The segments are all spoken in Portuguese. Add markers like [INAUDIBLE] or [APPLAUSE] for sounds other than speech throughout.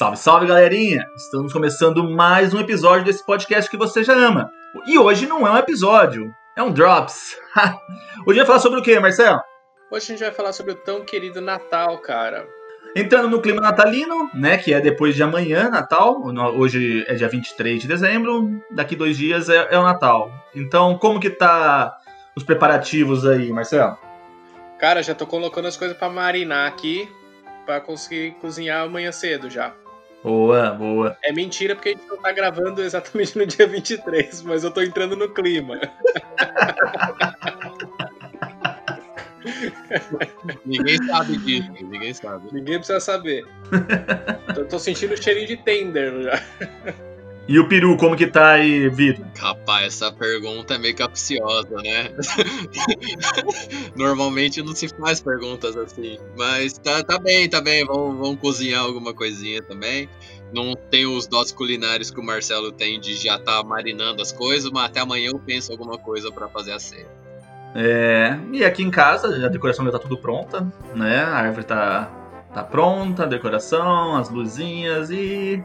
Salve, salve galerinha! Estamos começando mais um episódio desse podcast que você já ama. E hoje não é um episódio, é um Drops. [LAUGHS] hoje vai falar sobre o que, Marcelo? Hoje a gente vai falar sobre o tão querido Natal, cara. Entrando no clima natalino, né, que é depois de amanhã, Natal. Hoje é dia 23 de dezembro, daqui dois dias é, é o Natal. Então, como que tá os preparativos aí, Marcelo? Cara, já tô colocando as coisas para marinar aqui, para conseguir cozinhar amanhã cedo já. Boa, boa. É mentira porque a gente não tá gravando exatamente no dia 23, mas eu tô entrando no clima. ninguém sabe disso, ninguém sabe. Ninguém precisa saber. eu tô sentindo o cheirinho de tender já. E o peru, como que tá aí, Vitor? Rapaz, essa pergunta é meio capciosa, né? [LAUGHS] Normalmente não se faz perguntas assim. Mas tá, tá bem, tá bem. Vamos, vamos cozinhar alguma coisinha também. Não tem os dotes culinários que o Marcelo tem de já tá marinando as coisas, mas até amanhã eu penso alguma coisa para fazer a ceia. É, e aqui em casa a decoração já tá tudo pronta, né? A árvore tá, tá pronta, a decoração, as luzinhas e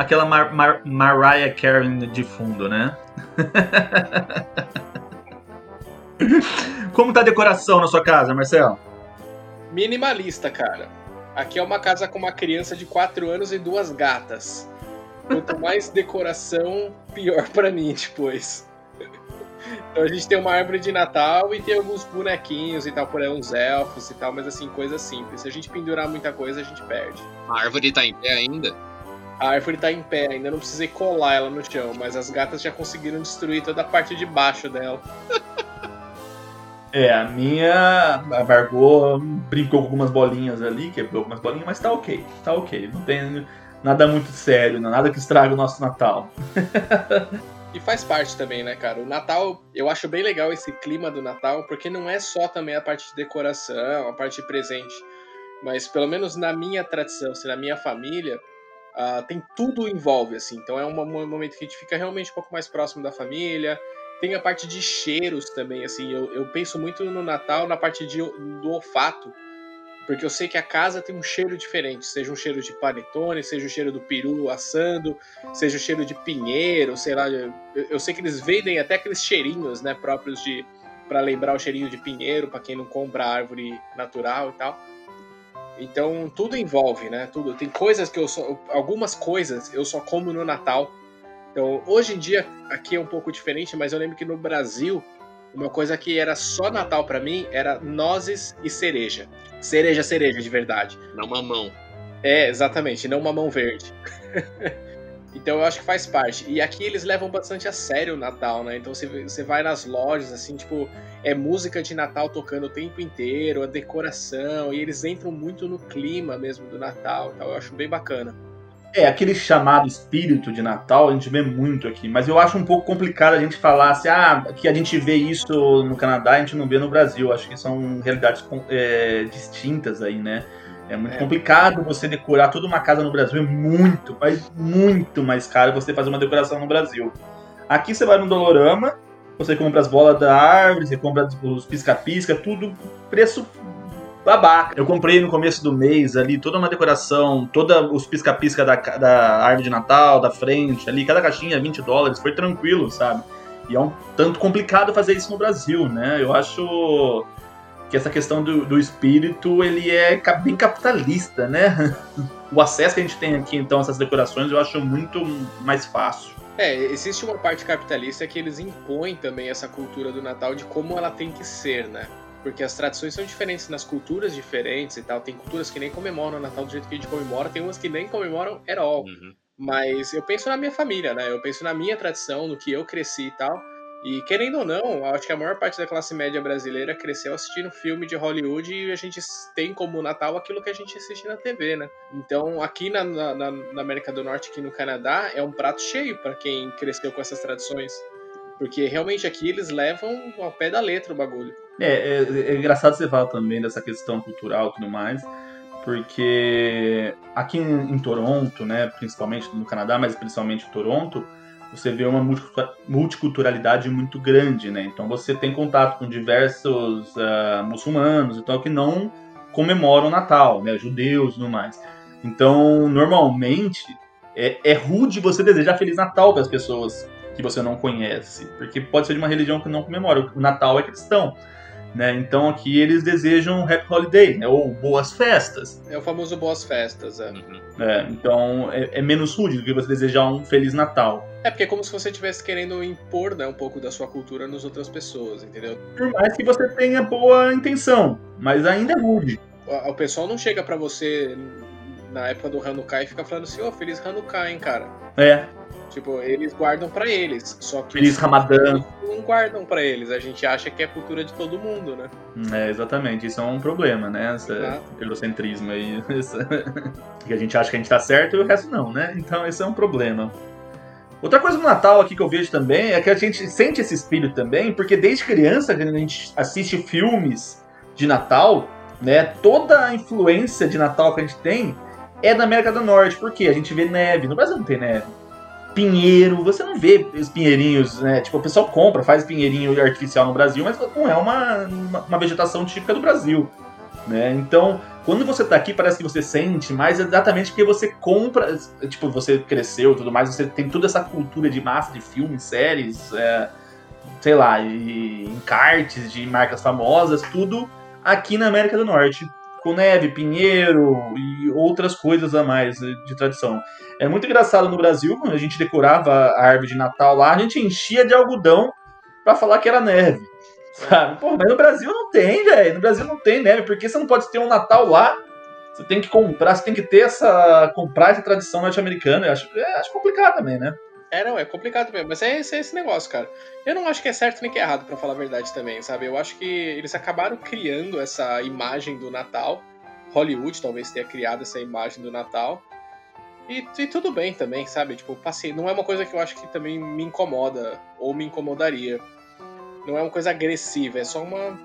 aquela Mar Mar Mariah Carey de fundo, né? [LAUGHS] Como tá a decoração na sua casa, Marcelo? Minimalista, cara. Aqui é uma casa com uma criança de 4 anos e duas gatas. Quanto mais decoração, pior para mim depois. Então a gente tem uma árvore de Natal e tem alguns bonequinhos e tal, por aí, uns elfos e tal, mas assim, coisas simples. Se a gente pendurar muita coisa, a gente perde. A árvore tá em pé ainda? A árvore tá em pé, ainda não precisei colar ela no chão, mas as gatas já conseguiram destruir toda a parte de baixo dela. É, a minha. A Margot brincou com algumas bolinhas ali, quebrou algumas bolinhas, mas tá ok. Tá ok. Não tem nada muito sério, nada que estraga o nosso Natal. E faz parte também, né, cara? O Natal, eu acho bem legal esse clima do Natal, porque não é só também a parte de decoração, a parte de presente. Mas pelo menos na minha tradição, assim, na minha família, uh, tem tudo envolve, assim. Então é um momento que a gente fica realmente um pouco mais próximo da família. Tem a parte de cheiros também, assim. Eu, eu penso muito no Natal na parte de, do olfato porque eu sei que a casa tem um cheiro diferente, seja um cheiro de panetone, seja o cheiro do peru assando, seja o cheiro de pinheiro, sei lá. Eu, eu sei que eles vendem até aqueles cheirinhos, né, próprios de para lembrar o cheirinho de pinheiro para quem não compra árvore natural e tal. Então tudo envolve, né? Tudo. Tem coisas que eu só, algumas coisas eu só como no Natal. Então hoje em dia aqui é um pouco diferente, mas eu lembro que no Brasil uma coisa que era só Natal para mim era nozes e cereja. Cereja, cereja de verdade. Não mamão. É, exatamente, não mamão verde. [LAUGHS] então eu acho que faz parte. E aqui eles levam bastante a sério o Natal, né? Então você, você vai nas lojas, assim, tipo, é música de Natal tocando o tempo inteiro, a decoração, e eles entram muito no clima mesmo do Natal. Então eu acho bem bacana. É, aquele chamado espírito de Natal a gente vê muito aqui, mas eu acho um pouco complicado a gente falar assim, ah, que a gente vê isso no Canadá a gente não vê no Brasil. Acho que são realidades é, distintas aí, né? É muito é. complicado você decorar toda uma casa no Brasil, é muito, mas muito mais caro você fazer uma decoração no Brasil. Aqui você vai no Dolorama, você compra as bolas da árvore, você compra os pisca-pisca, tudo preço babaca. Eu comprei no começo do mês ali toda uma decoração, toda os pisca-pisca da, da árvore de Natal, da frente ali, cada caixinha 20 dólares, foi tranquilo, sabe? E é um tanto complicado fazer isso no Brasil, né? Eu acho que essa questão do, do espírito, ele é bem capitalista, né? [LAUGHS] O acesso que a gente tem aqui, então, essas decorações, eu acho muito mais fácil. É, existe uma parte capitalista que eles impõem também essa cultura do Natal de como ela tem que ser, né? porque as tradições são diferentes nas culturas diferentes e tal. Tem culturas que nem comemoram o Natal do jeito que a gente comemora, tem umas que nem comemoram at all. Uhum. Mas eu penso na minha família, né? Eu penso na minha tradição, no que eu cresci e tal. E querendo ou não, acho que a maior parte da classe média brasileira cresceu assistindo filme de Hollywood e a gente tem como Natal aquilo que a gente assiste na TV, né? Então, aqui na, na, na América do Norte, aqui no Canadá, é um prato cheio para quem cresceu com essas tradições. Porque realmente aqui eles levam ao pé da letra o bagulho. É, é, é engraçado você falar também dessa questão cultural e tudo mais, porque aqui em, em Toronto, né, principalmente no Canadá, mas principalmente em Toronto, você vê uma multiculturalidade muito grande, né? Então você tem contato com diversos uh, muçulmanos então que não comemoram o Natal, né? Judeus e tudo mais. Então, normalmente, é, é rude você desejar Feliz Natal para as pessoas que você não conhece, porque pode ser de uma religião que não comemora. O Natal é cristão. Né? Então aqui eles desejam Happy Holiday, né? ou boas festas. É o famoso boas festas, é. Uhum. é então é, é, menos rude do que você desejar um Feliz Natal. É porque é como se você estivesse querendo impor né, um pouco da sua cultura nas outras pessoas, entendeu? Por mais que você tenha boa intenção, mas ainda é rude. O, o pessoal não chega para você na época do Hanukkah e fica falando assim, ô, oh, feliz Hanukkah, hein, cara. É. Tipo, eles guardam para eles. Só que Feliz Ramadã. não guardam para eles. A gente acha que é cultura de todo mundo, né? É, exatamente. Isso é um problema, né? Esse eurocentrismo aí. [LAUGHS] que a gente acha que a gente tá certo e o resto não, né? Então esse é um problema. Outra coisa do Natal aqui que eu vejo também é que a gente sente esse espírito também, porque desde criança, quando a gente assiste filmes de Natal, né? Toda a influência de Natal que a gente tem é da América do Norte. Porque a gente vê neve. No Brasil não tem neve pinheiro, você não vê os pinheirinhos, né? Tipo, o pessoal compra, faz pinheirinho artificial no Brasil, mas não é uma, uma, vegetação típica do Brasil, né? Então, quando você tá aqui, parece que você sente mais exatamente porque você compra, tipo, você cresceu e tudo mais, você tem toda essa cultura de massa de filmes, séries, é, sei lá, e encartes de marcas famosas, tudo aqui na América do Norte com neve, pinheiro e outras coisas a mais de tradição. É muito engraçado no Brasil, a gente decorava a árvore de Natal lá, a gente enchia de algodão para falar que era neve. Sabe? Pô, mas no Brasil não tem, velho. No Brasil não tem neve, porque você não pode ter um Natal lá. Você tem que comprar, você tem que ter essa. comprar essa tradição norte-americana. Eu acho, é, acho complicado também, né? É, não, é complicado mesmo. Mas é esse, é esse negócio, cara. Eu não acho que é certo nem que é errado, para falar a verdade também, sabe? Eu acho que eles acabaram criando essa imagem do Natal. Hollywood talvez tenha criado essa imagem do Natal. E, e, tudo bem também, sabe? Tipo, passei. Não é uma coisa que eu acho que também me incomoda ou me incomodaria. Não é uma coisa agressiva, é só uma.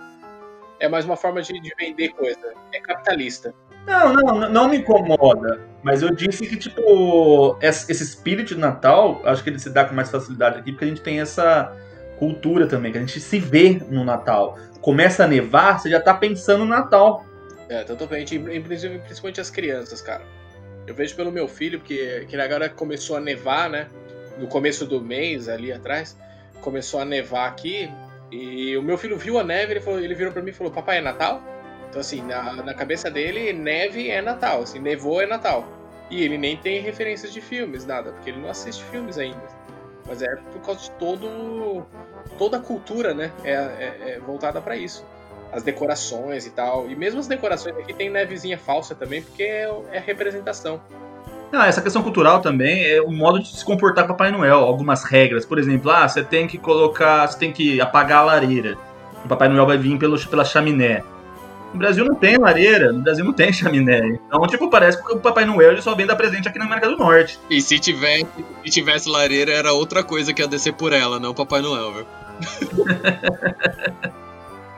É mais uma forma de, de vender coisa. É capitalista. Não, não, não me incomoda. Mas eu disse que, tipo, esse espírito de Natal, acho que ele se dá com mais facilidade aqui, porque a gente tem essa cultura também, que a gente se vê no Natal. Começa a nevar, você já tá pensando no Natal. É, totalmente. Principalmente as crianças, cara. Eu vejo pelo meu filho, porque que agora começou a nevar, né? No começo do mês, ali atrás, começou a nevar aqui. E o meu filho viu a neve, ele, falou, ele virou para mim e falou: Papai, é Natal? Então, assim, na, na cabeça dele, neve é Natal, assim, nevou é Natal. E ele nem tem referências de filmes, nada, porque ele não assiste filmes ainda. Mas é por causa de todo, toda a cultura, né? É, é, é voltada para isso. As decorações e tal. E mesmo as decorações aqui tem nevezinha falsa também, porque é, é representação. Ah, essa questão cultural também é o modo de se comportar com Papai Noel. Algumas regras. Por exemplo, ah, você tem que colocar. Você tem que apagar a lareira. O Papai Noel vai vir pelo, pela chaminé. No Brasil não tem lareira, no Brasil não tem chaminé. Então, tipo, parece que o Papai Noel só vem dar presente aqui na América do Norte. E se tivesse, se tivesse lareira, era outra coisa que ia descer por ela, não o Papai Noel, viu?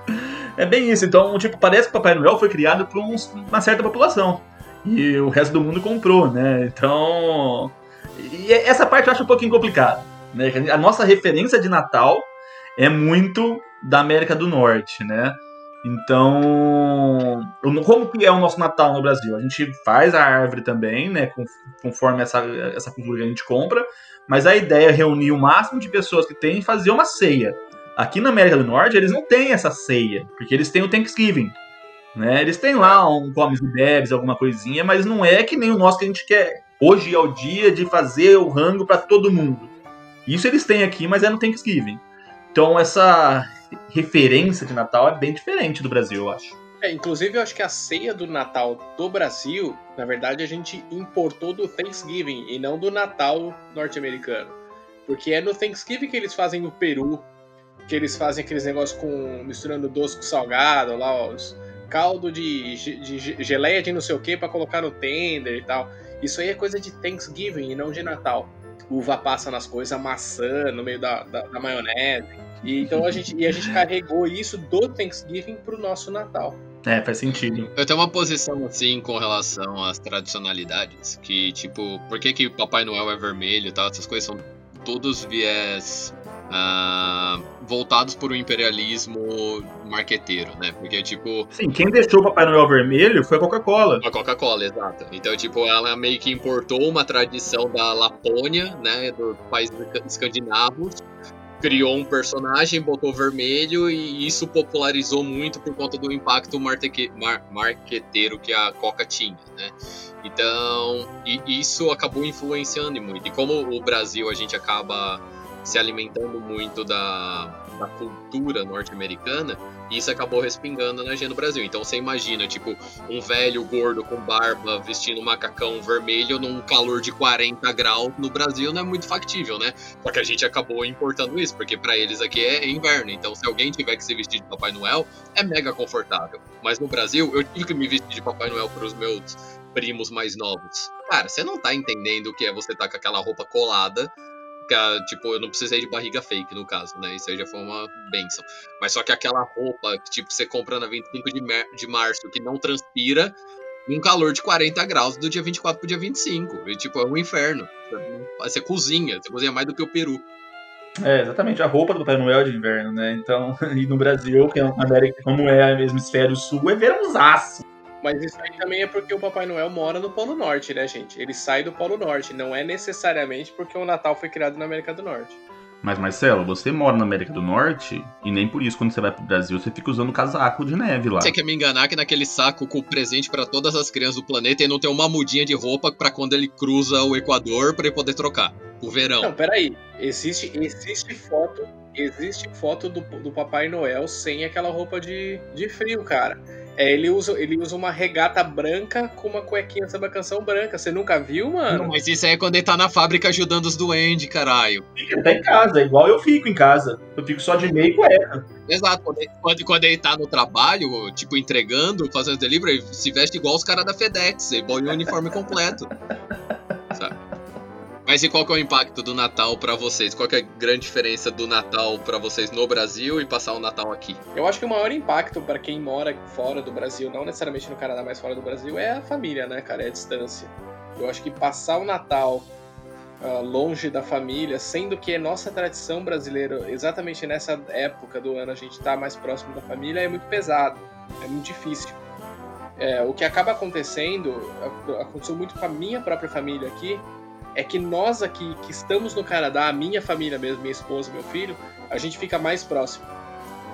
[LAUGHS] é bem isso. Então, tipo, parece que o Papai Noel foi criado por uma certa população. E o resto do mundo comprou, né? Então. E essa parte eu acho um pouquinho complicada. Né? A nossa referência de Natal é muito da América do Norte, né? Então, como que é o nosso Natal no Brasil? A gente faz a árvore também, né, conforme essa, essa cultura que a gente compra, mas a ideia é reunir o máximo de pessoas que tem e fazer uma ceia. Aqui na América do Norte, eles não têm essa ceia, porque eles têm o Thanksgiving. Né? Eles têm lá um comes e bebes, alguma coisinha, mas não é que nem o nosso que a gente quer. Hoje é o dia de fazer o rango para todo mundo. Isso eles têm aqui, mas é no Thanksgiving. Então essa referência de Natal é bem diferente do Brasil, eu acho. É, inclusive, eu acho que a ceia do Natal do Brasil, na verdade, a gente importou do Thanksgiving e não do Natal norte-americano. Porque é no Thanksgiving que eles fazem no Peru, que eles fazem aqueles negócios com misturando doce com salgado, lá, os caldo de, de geleia de não sei o que para colocar no tender e tal. Isso aí é coisa de Thanksgiving e não de Natal. Uva passa nas coisas, maçã no meio da, da, da maionese. E, então a gente, e a gente carregou isso do Thanksgiving pro nosso Natal. É, faz sentido. Eu tenho uma posição assim com relação às tradicionalidades. Que, tipo, por que, que Papai Noel é vermelho e tal? Essas coisas são todos viés uh, voltados por um imperialismo marqueteiro, né? Porque, tipo. Sim, quem deixou o Papai Noel vermelho foi a Coca-Cola. A Coca-Cola, exato. Então, tipo, ela meio que importou uma tradição da Lapônia, né? Dos países escandinavos criou um personagem, botou vermelho e isso popularizou muito por conta do impacto marqueteiro que a Coca tinha, né? Então, isso acabou influenciando muito. E como o Brasil a gente acaba se alimentando muito da, da cultura norte-americana, e isso acabou respingando na gente no Brasil. Então você imagina, tipo, um velho gordo com barba vestindo um macacão vermelho num calor de 40 graus no Brasil não é muito factível, né? Só que a gente acabou importando isso, porque para eles aqui é inverno. Então se alguém tiver que se vestir de Papai Noel, é mega confortável. Mas no Brasil, eu tive que me vestir de Papai Noel para os meus primos mais novos. Cara, você não tá entendendo o que é você tá com aquela roupa colada tipo, eu não precisei de barriga fake no caso, né? Isso aí já foi uma benção. Mas só que aquela roupa que, tipo, você compra na 25 de, de março que não transpira, um calor de 40 graus do dia 24 pro dia 25. E, tipo, é um inferno. Você cozinha, você cozinha mais do que o Peru. É, exatamente. A roupa do Papai Noel de inverno, né? Então, [LAUGHS] e no Brasil, que é uma América, como é o hemisfério sul, é verãozaço. Mas isso aí também é porque o Papai Noel mora no Polo Norte, né, gente? Ele sai do Polo Norte, não é necessariamente porque o Natal foi criado na América do Norte. Mas Marcelo, você mora na América do Norte e nem por isso quando você vai pro Brasil você fica usando casaco de neve lá. Você quer me enganar que naquele saco com presente para todas as crianças do planeta e não tem uma mudinha de roupa para quando ele cruza o Equador para ele poder trocar o verão? Não, peraí. Existe, existe foto, existe foto do, do Papai Noel sem aquela roupa de, de frio, cara. É, ele usa, ele usa uma regata branca com uma cuequinha sobre a canção branca. Você nunca viu, mano? Não, mas isso aí é quando ele tá na fábrica ajudando os duendes, caralho. Ele tá em casa, igual eu fico em casa. Eu fico só de meio e cueca. Exato, quando ele, quando, quando ele tá no trabalho, tipo, entregando, fazendo delivery, ele se veste igual os caras da FedEx, ele põe o uniforme completo. Mas e qual que é o impacto do Natal para vocês? Qual que é a grande diferença do Natal para vocês no Brasil e passar o Natal aqui? Eu acho que o maior impacto para quem mora fora do Brasil, não necessariamente no Canadá, mas fora do Brasil, é a família, né, cara? É a distância. Eu acho que passar o Natal uh, longe da família, sendo que é nossa tradição brasileira, exatamente nessa época do ano a gente tá mais próximo da família, é muito pesado, é muito difícil. É, o que acaba acontecendo, aconteceu muito com a minha própria família aqui, é que nós aqui que estamos no Canadá, a minha família mesmo, minha esposa, meu filho, a gente fica mais próximo.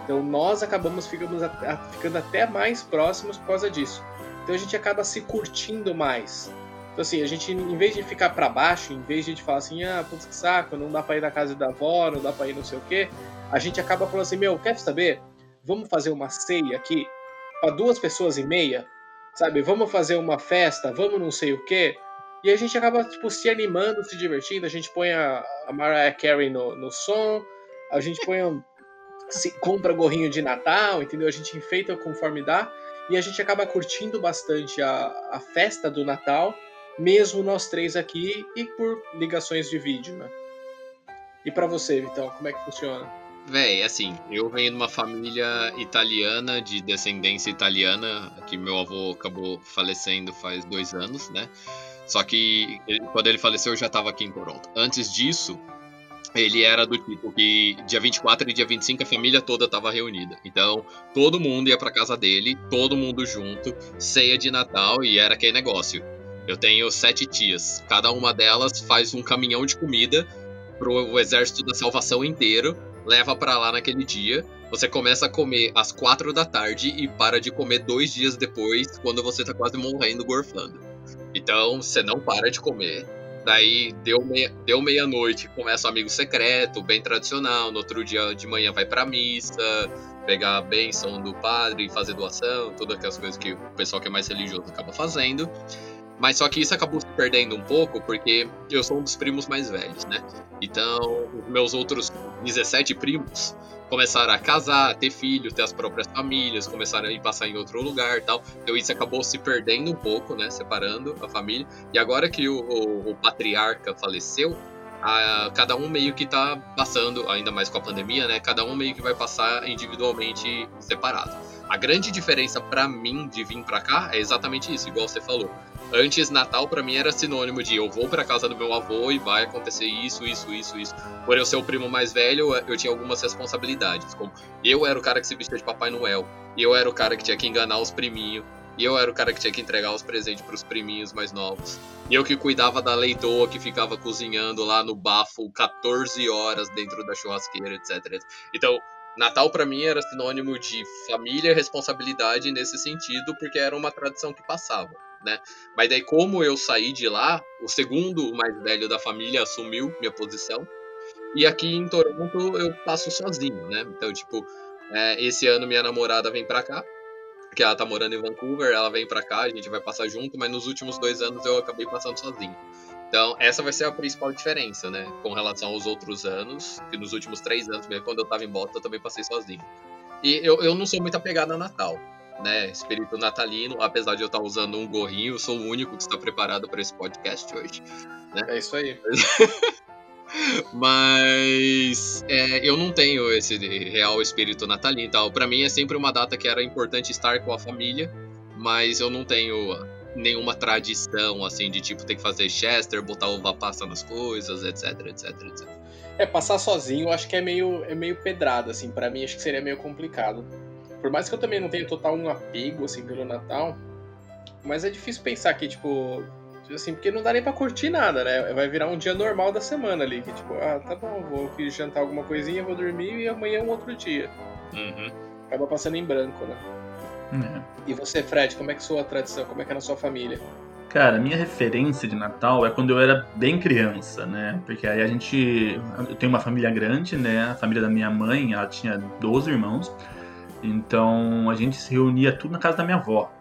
Então nós acabamos ficamos a, a, ficando até mais próximos por causa disso. Então a gente acaba se curtindo mais. Então assim, a gente em vez de ficar para baixo, em vez de falar assim, ah, putz que saco, não dá para ir na casa da avó, não dá para ir não sei o quê, a gente acaba falando assim, meu, quer saber? Vamos fazer uma ceia aqui para duas pessoas e meia, sabe? Vamos fazer uma festa, vamos não sei o quê. E a gente acaba, tipo, se animando, se divertindo. A gente põe a, a Mariah Carey no, no som, a gente põe um, se compra gorrinho de Natal, entendeu? A gente enfeita conforme dá. E a gente acaba curtindo bastante a, a festa do Natal, mesmo nós três aqui e por ligações de vídeo, né? E para você, Vitão, como é que funciona? Véi, assim, eu venho de uma família italiana, de descendência italiana, que meu avô acabou falecendo faz dois anos, né? Só que ele, quando ele faleceu, eu já estava aqui em Toronto. Antes disso, ele era do tipo que dia 24 e dia 25 a família toda estava reunida. Então, todo mundo ia para casa dele, todo mundo junto, ceia de Natal e era aquele negócio. Eu tenho sete tias, cada uma delas faz um caminhão de comida pro exército da salvação inteiro, leva para lá naquele dia. Você começa a comer às quatro da tarde e para de comer dois dias depois, quando você tá quase morrendo gorfando. Então você não para de comer. Daí deu meia-noite, deu meia -noite, começa o amigo secreto, bem tradicional. No outro dia de manhã vai pra missa, pegar a bênção do padre, fazer doação, todas aquelas coisas que o pessoal que é mais religioso acaba fazendo. Mas só que isso acabou se perdendo um pouco porque eu sou um dos primos mais velhos, né? Então, meus outros 17 primos começaram a casar, ter filho, ter as próprias famílias, começaram a ir passar em outro lugar tal. Então isso acabou se perdendo um pouco, né? Separando a família. E agora que o, o, o patriarca faleceu, a, cada um meio que tá passando, ainda mais com a pandemia, né? Cada um meio que vai passar individualmente separado. A grande diferença para mim de vir para cá é exatamente isso, igual você falou. Antes, Natal para mim era sinônimo de eu vou para casa do meu avô e vai acontecer isso, isso, isso, isso. Por eu ser o primo mais velho, eu tinha algumas responsabilidades, como eu era o cara que se vestia de Papai Noel, eu era o cara que tinha que enganar os priminhos, e eu era o cara que tinha que entregar os presentes para os priminhos mais novos. E eu que cuidava da leitoa que ficava cozinhando lá no bafo 14 horas dentro da churrasqueira, etc. Então, Natal para mim era sinônimo de família e responsabilidade nesse sentido, porque era uma tradição que passava né? Mas daí, como eu saí de lá, o segundo mais velho da família assumiu minha posição. E aqui em Toronto eu passo sozinho, né? Então, tipo, é, esse ano minha namorada vem pra cá, porque ela tá morando em Vancouver, ela vem pra cá, a gente vai passar junto, mas nos últimos dois anos eu acabei passando sozinho. Então, essa vai ser a principal diferença, né? Com relação aos outros anos, que nos últimos três anos, mesmo quando eu tava em Boston, eu também passei sozinho. E eu, eu não sou muito apegado a Natal né, espírito natalino, apesar de eu estar usando um gorrinho, eu sou o único que está preparado para esse podcast hoje. Né? É isso aí. [LAUGHS] Mas é, eu não tenho esse real espírito natalino e tal. Para mim é sempre uma data que era importante estar com a família, mas eu não tenho nenhuma tradição assim de tipo ter que fazer Chester, botar uva passa nas coisas, etc, etc, etc. É, passar sozinho eu acho que é meio, é meio pedrado, assim, para mim acho que seria meio complicado. Por mais que eu também não tenha total um apego, assim, pelo Natal, mas é difícil pensar que, tipo, assim, porque não dá nem pra curtir nada, né? Vai virar um dia normal da semana ali, que tipo, ah, tá bom, vou aqui jantar alguma coisinha, vou dormir e amanhã é um outro dia. Uhum. Acaba passando em branco, né? Uhum. E você, Fred, como é que é sua tradição? Como é que é na sua família? Cara, minha referência de Natal é quando eu era bem criança, né? Porque aí a gente. Eu tenho uma família grande, né? A família da minha mãe, ela tinha 12 irmãos. Então a gente se reunia tudo na casa da minha avó.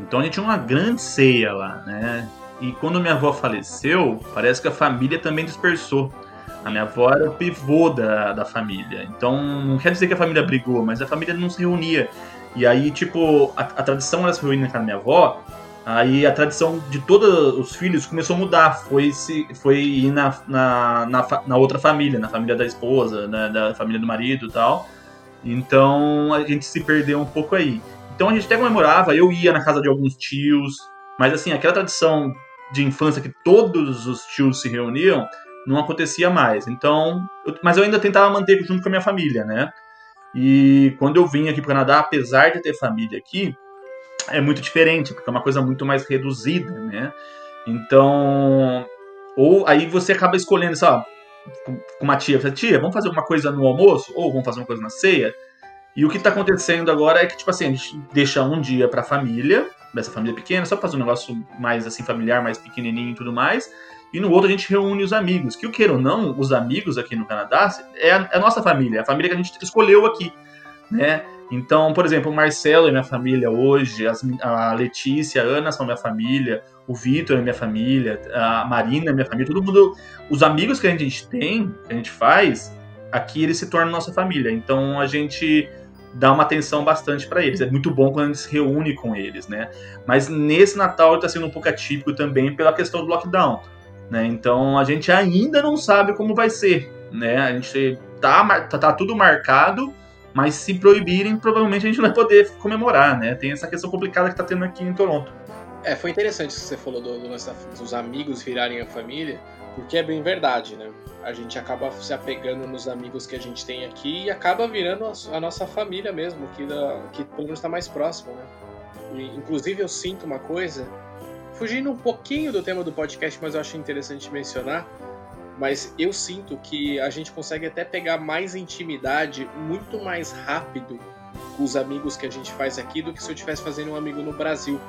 Então a gente tinha uma grande ceia lá, né? E quando minha avó faleceu, parece que a família também dispersou. A minha avó era o pivô da, da família. Então não quer dizer que a família brigou, mas a família não se reunia. E aí, tipo, a, a tradição era se reunir na minha avó. Aí a tradição de todos os filhos começou a mudar. Foi, se, foi ir na, na, na, na outra família, na família da esposa, né, da família do marido e tal. Então a gente se perdeu um pouco aí. Então a gente até comemorava, eu ia na casa de alguns tios, mas assim, aquela tradição de infância que todos os tios se reuniam, não acontecia mais. Então, eu, mas eu ainda tentava manter junto com a minha família, né? E quando eu vim aqui para o Canadá, apesar de ter família aqui, é muito diferente, porque é uma coisa muito mais reduzida, né? Então, ou aí você acaba escolhendo, sabe, com uma tia, tia, vamos fazer uma coisa no almoço ou vamos fazer uma coisa na ceia? E o que está acontecendo agora é que, tipo assim, a gente deixa um dia para a família, dessa família pequena, só pra fazer um negócio mais assim familiar, mais pequenininho e tudo mais. E no outro a gente reúne os amigos. Que o queira ou não, os amigos aqui no Canadá é a, é a nossa família, é a família que a gente escolheu aqui, né? Então, por exemplo, o Marcelo é minha família hoje, as, a Letícia, a Ana são minha família, o Vitor é minha família, a Marina é minha família, todo mundo. Os amigos que a gente tem, que a gente faz, aqui eles se tornam nossa família. Então a gente dá uma atenção bastante para eles. É muito bom quando a gente se reúne com eles, né? Mas nesse Natal está sendo um pouco atípico também pela questão do lockdown, né? Então a gente ainda não sabe como vai ser, né? A gente tá, tá, tá tudo marcado mas se proibirem, provavelmente a gente não vai poder comemorar, né? Tem essa questão complicada que tá tendo aqui em Toronto. É, foi interessante isso que você falou do, do, dos amigos virarem a família, porque é bem verdade, né? A gente acaba se apegando nos amigos que a gente tem aqui e acaba virando a, a nossa família mesmo, que, da, que pelo menos está mais próximo, né? E, inclusive eu sinto uma coisa, fugindo um pouquinho do tema do podcast, mas eu acho interessante mencionar, mas eu sinto que a gente consegue até pegar mais intimidade muito mais rápido com os amigos que a gente faz aqui do que se eu estivesse fazendo um amigo no Brasil.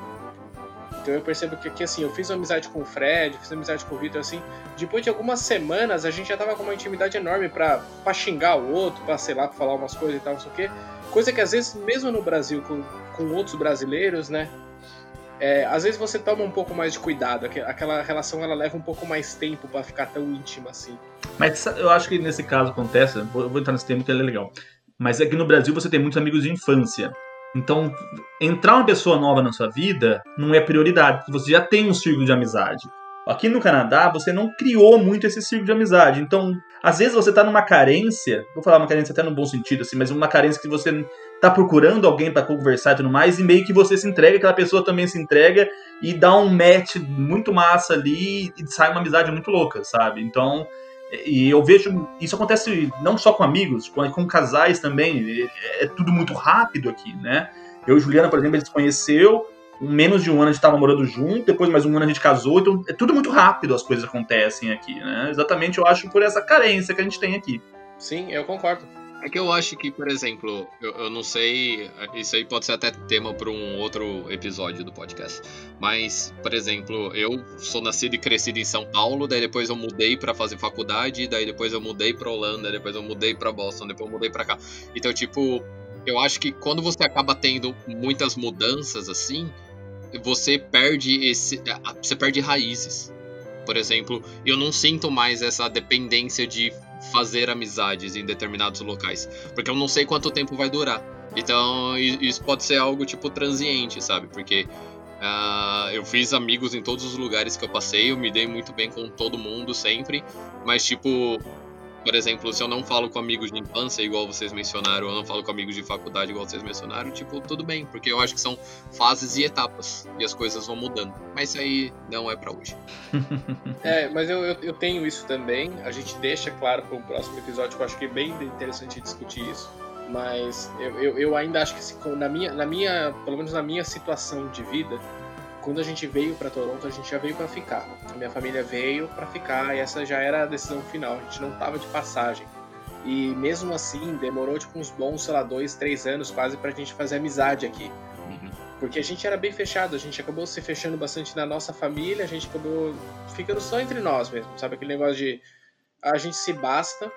Então eu percebo que, que assim, eu fiz amizade com o Fred, fiz amizade com o Vitor, assim, depois de algumas semanas a gente já tava com uma intimidade enorme pra xingar o outro, pra, sei lá, pra falar umas coisas e tal, não sei o quê. Coisa que às vezes, mesmo no Brasil, com, com outros brasileiros, né, é, às vezes você toma um pouco mais de cuidado, aquela relação ela leva um pouco mais tempo para ficar tão íntima assim. Mas eu acho que nesse caso acontece, vou, vou entrar nesse tema que é legal. Mas é que no Brasil você tem muitos amigos de infância. Então, entrar uma pessoa nova na sua vida não é prioridade, porque você já tem um círculo de amizade. Aqui no Canadá, você não criou muito esse círculo de amizade. Então, às vezes você tá numa carência, vou falar uma carência até no bom sentido, assim, mas uma carência que você tá procurando alguém para conversar e tudo mais, e meio que você se entrega, aquela pessoa também se entrega e dá um match muito massa ali e sai uma amizade muito louca, sabe? Então, e eu vejo, isso acontece não só com amigos, com, com casais também, é, é tudo muito rápido aqui, né? Eu e Juliana, por exemplo, a gente se conheceu, menos de um ano a gente estava morando junto, depois mais um ano a gente casou, então é tudo muito rápido as coisas acontecem aqui, né? Exatamente, eu acho, por essa carência que a gente tem aqui. Sim, eu concordo. É que eu acho que, por exemplo, eu, eu não sei, isso aí pode ser até tema para um outro episódio do podcast. Mas, por exemplo, eu sou nascido e crescido em São Paulo, daí depois eu mudei para fazer faculdade, daí depois eu mudei para Holanda, depois eu mudei para Boston, depois eu mudei para cá. Então, tipo, eu acho que quando você acaba tendo muitas mudanças assim, você perde esse, você perde raízes. Por exemplo, eu não sinto mais essa dependência de fazer amizades em determinados locais, porque eu não sei quanto tempo vai durar. Então, isso pode ser algo tipo transiente, sabe? Porque uh, eu fiz amigos em todos os lugares que eu passei, eu me dei muito bem com todo mundo sempre, mas tipo, por exemplo, se eu não falo com amigos de infância, igual vocês mencionaram, ou eu não falo com amigos de faculdade, igual vocês mencionaram, tipo, tudo bem, porque eu acho que são fases e etapas, e as coisas vão mudando. Mas isso aí não é para hoje. [LAUGHS] é, mas eu, eu, eu, tenho isso também, a gente deixa claro para um próximo episódio, que eu acho que é bem interessante discutir isso. Mas eu, eu, eu ainda acho que na minha, na minha, pelo menos na minha situação de vida, quando a gente veio para Toronto, a gente já veio para ficar. A minha família veio para ficar e essa já era a decisão final. A gente não tava de passagem. E mesmo assim, demorou tipo uns bons, sei lá, dois, três anos quase pra gente fazer amizade aqui. Uhum. Porque a gente era bem fechado, a gente acabou se fechando bastante na nossa família, a gente acabou ficando só entre nós mesmo, sabe? Aquele negócio de a gente se basta.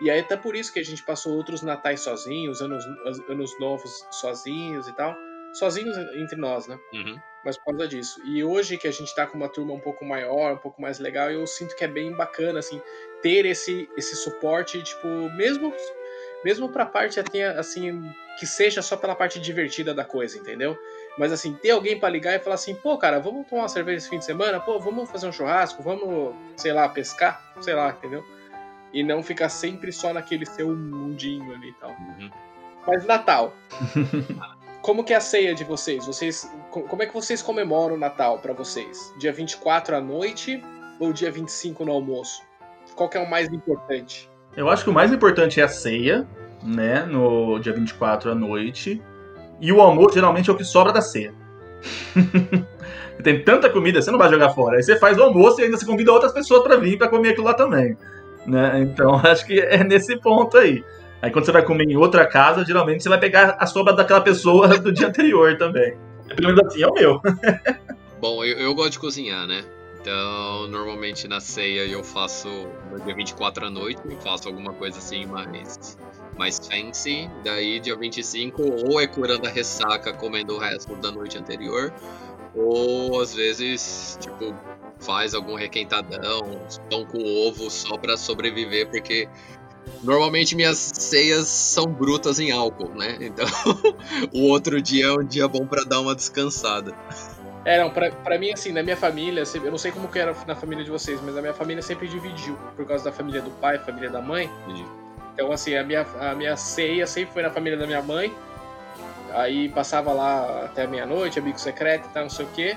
E aí até por isso que a gente passou outros natais sozinhos, anos, anos novos sozinhos e tal. Sozinhos entre nós, né? Uhum mas por causa disso. E hoje que a gente tá com uma turma um pouco maior, um pouco mais legal, eu sinto que é bem bacana, assim, ter esse, esse suporte, tipo, mesmo mesmo pra parte, assim, que seja só pela parte divertida da coisa, entendeu? Mas, assim, ter alguém para ligar e falar assim, pô, cara, vamos tomar uma cerveja esse fim de semana? Pô, vamos fazer um churrasco? Vamos, sei lá, pescar? Sei lá, entendeu? E não ficar sempre só naquele seu mundinho ali e tal. Uhum. Mas Natal. [LAUGHS] Como que é a ceia de vocês? Vocês como é que vocês comemoram o Natal para vocês? Dia 24 à noite ou dia 25 no almoço? Qual que é o mais importante? Eu acho que o mais importante é a ceia, né, no dia 24 à noite. E o almoço geralmente é o que sobra da ceia. [LAUGHS] Tem tanta comida, você não vai jogar fora. Aí você faz o almoço e ainda se convida outras pessoas para vir para comer aquilo lá também. Né? Então [LAUGHS] acho que é nesse ponto aí. Aí quando você vai comer em outra casa, geralmente você vai pegar a sobra daquela pessoa [LAUGHS] do dia anterior também. Pelo menos assim é o meu. [LAUGHS] Bom, eu, eu gosto de cozinhar, né? Então, normalmente na ceia eu faço no dia 24 à noite, eu faço alguma coisa assim mais, mais fancy. Daí, dia 25, ou é curando a ressaca, comendo o resto da noite anterior, ou às vezes, tipo, faz algum requentadão, pão com ovo só para sobreviver, porque Normalmente minhas ceias são brutas em álcool, né? Então [LAUGHS] o outro dia é um dia bom para dar uma descansada. É, não, pra, pra mim, assim, na minha família, eu não sei como que era na família de vocês, mas a minha família sempre dividiu, por causa da família do pai, família da mãe. Então, assim, a minha, a minha ceia sempre foi na família da minha mãe, aí passava lá até meia-noite, amigo secreto e tal, não sei o quê.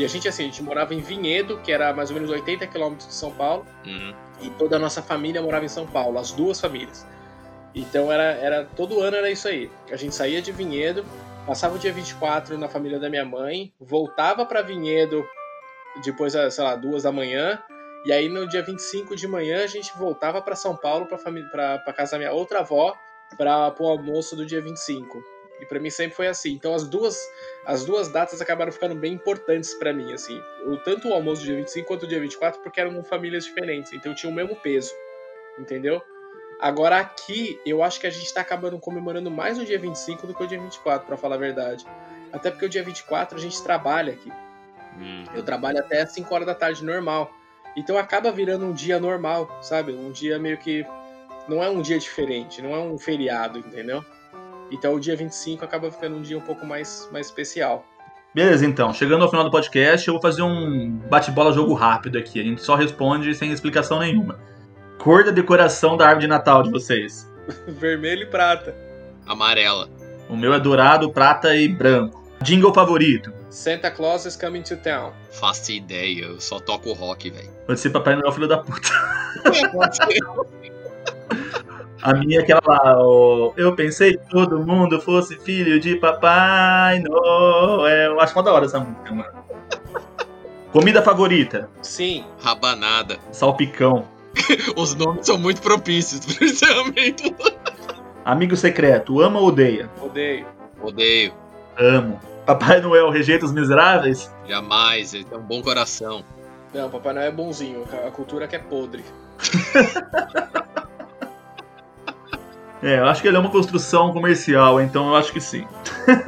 E a gente, assim, a gente morava em Vinhedo, que era mais ou menos 80 quilômetros de São Paulo. Uhum. E toda a nossa família morava em São Paulo, as duas famílias. Então era, era todo ano era isso aí. A gente saía de Vinhedo, passava o dia 24 na família da minha mãe, voltava para Vinhedo depois, sei lá, duas da manhã, e aí no dia 25 de manhã a gente voltava para São Paulo para para casa da minha outra avó para o almoço do dia 25. E para mim sempre foi assim. Então as duas as duas datas acabaram ficando bem importantes para mim, assim. O, tanto o almoço do dia 25 quanto o dia 24, porque eram famílias diferentes, então tinha o mesmo peso, entendeu? Agora aqui, eu acho que a gente tá acabando comemorando mais o dia 25 do que o dia 24, para falar a verdade. Até porque o dia 24 a gente trabalha aqui. Hum. Eu trabalho até 5 horas da tarde normal. Então acaba virando um dia normal, sabe? Um dia meio que. Não é um dia diferente, não é um feriado, entendeu? Então o dia 25 acaba ficando um dia um pouco mais, mais especial. Beleza, então. Chegando ao final do podcast, eu vou fazer um bate-bola jogo rápido aqui. A gente só responde sem explicação nenhuma. Cor da decoração da árvore de Natal de vocês? [LAUGHS] Vermelho e prata. Amarela. O meu é dourado, prata e branco. Jingle favorito? Santa Claus is coming to town. Faço ideia, eu só toco rock, velho. Pode ser Papai Noel, filho da puta. [LAUGHS] A minha é aquela lá, ó, eu pensei que todo mundo fosse filho de Papai Noel. Eu acho uma da hora essa música, mano. [LAUGHS] Comida favorita? Sim. Rabanada. Salpicão. [LAUGHS] Os nomes são muito propícios [LAUGHS] para esse Amigo secreto, ama ou odeia? Odeio. Odeio. Amo. Papai Noel rejeita os miseráveis? Jamais, ele tem um bom coração. Não, Papai Noel é bonzinho, a cultura que é podre. É, eu acho que ele é uma construção comercial, então eu acho que sim.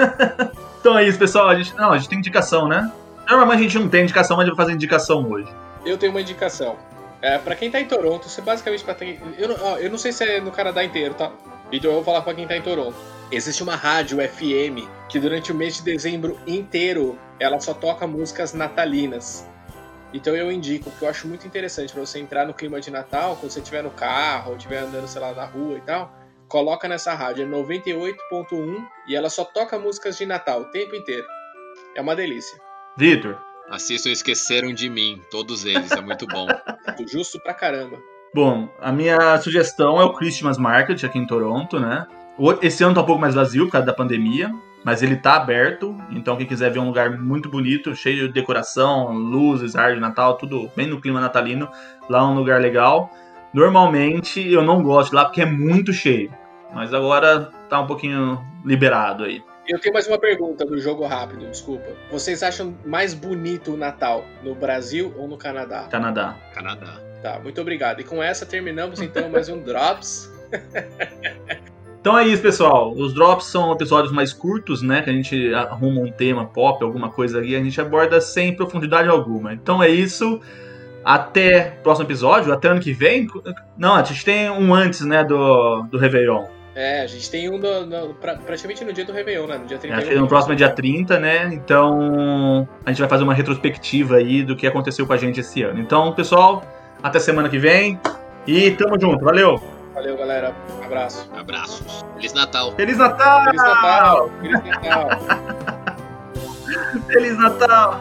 [LAUGHS] então é isso, pessoal. A gente, não, a gente tem indicação, né? Normalmente a gente não tem indicação, mas eu vou fazer indicação hoje. Eu tenho uma indicação. É, pra quem tá em Toronto, você basicamente pra ter. Eu não, eu não sei se é no Canadá inteiro, tá? Então eu vou falar pra quem tá em Toronto. Existe uma rádio FM que durante o mês de dezembro inteiro ela só toca músicas natalinas. Então eu indico, porque eu acho muito interessante para você entrar no clima de Natal, quando você estiver no carro, ou estiver andando, sei lá, na rua e tal, coloca nessa rádio, é 98.1 e ela só toca músicas de Natal o tempo inteiro. É uma delícia. Vitor, Assistam Esqueceram de Mim, todos eles, é muito bom. [LAUGHS] Justo pra caramba. Bom, a minha sugestão é o Christmas Market aqui em Toronto, né? Esse ano tá um pouco mais vazio por causa da pandemia, mas ele tá aberto, então quem quiser ver um lugar muito bonito, cheio de decoração, luzes, árvore de Natal, tudo bem no clima natalino, lá é um lugar legal. Normalmente eu não gosto de lá porque é muito cheio, mas agora tá um pouquinho liberado aí. Eu tenho mais uma pergunta do jogo rápido, desculpa. Vocês acham mais bonito o Natal no Brasil ou no Canadá? Canadá. Canadá. Tá, muito obrigado. E com essa terminamos então mais um Drops. Então é isso, pessoal. Os drops são episódios mais curtos, né? Que a gente arruma um tema pop, alguma coisa ali, a gente aborda sem profundidade alguma. Então é isso. Até o próximo episódio, até ano que vem. Não, a gente tem um antes, né, do, do Réveillon. É, a gente tem um no, no, praticamente no dia do Réveillon, né? No dia 31. Acho que no próximo é dia 30, né? Então a gente vai fazer uma retrospectiva aí do que aconteceu com a gente esse ano. Então, pessoal, até semana que vem e tamo junto. Valeu! Valeu, galera. Abraço. Abraços. Feliz Natal. Feliz Natal! Feliz Natal! Feliz Natal! [LAUGHS] Feliz Natal!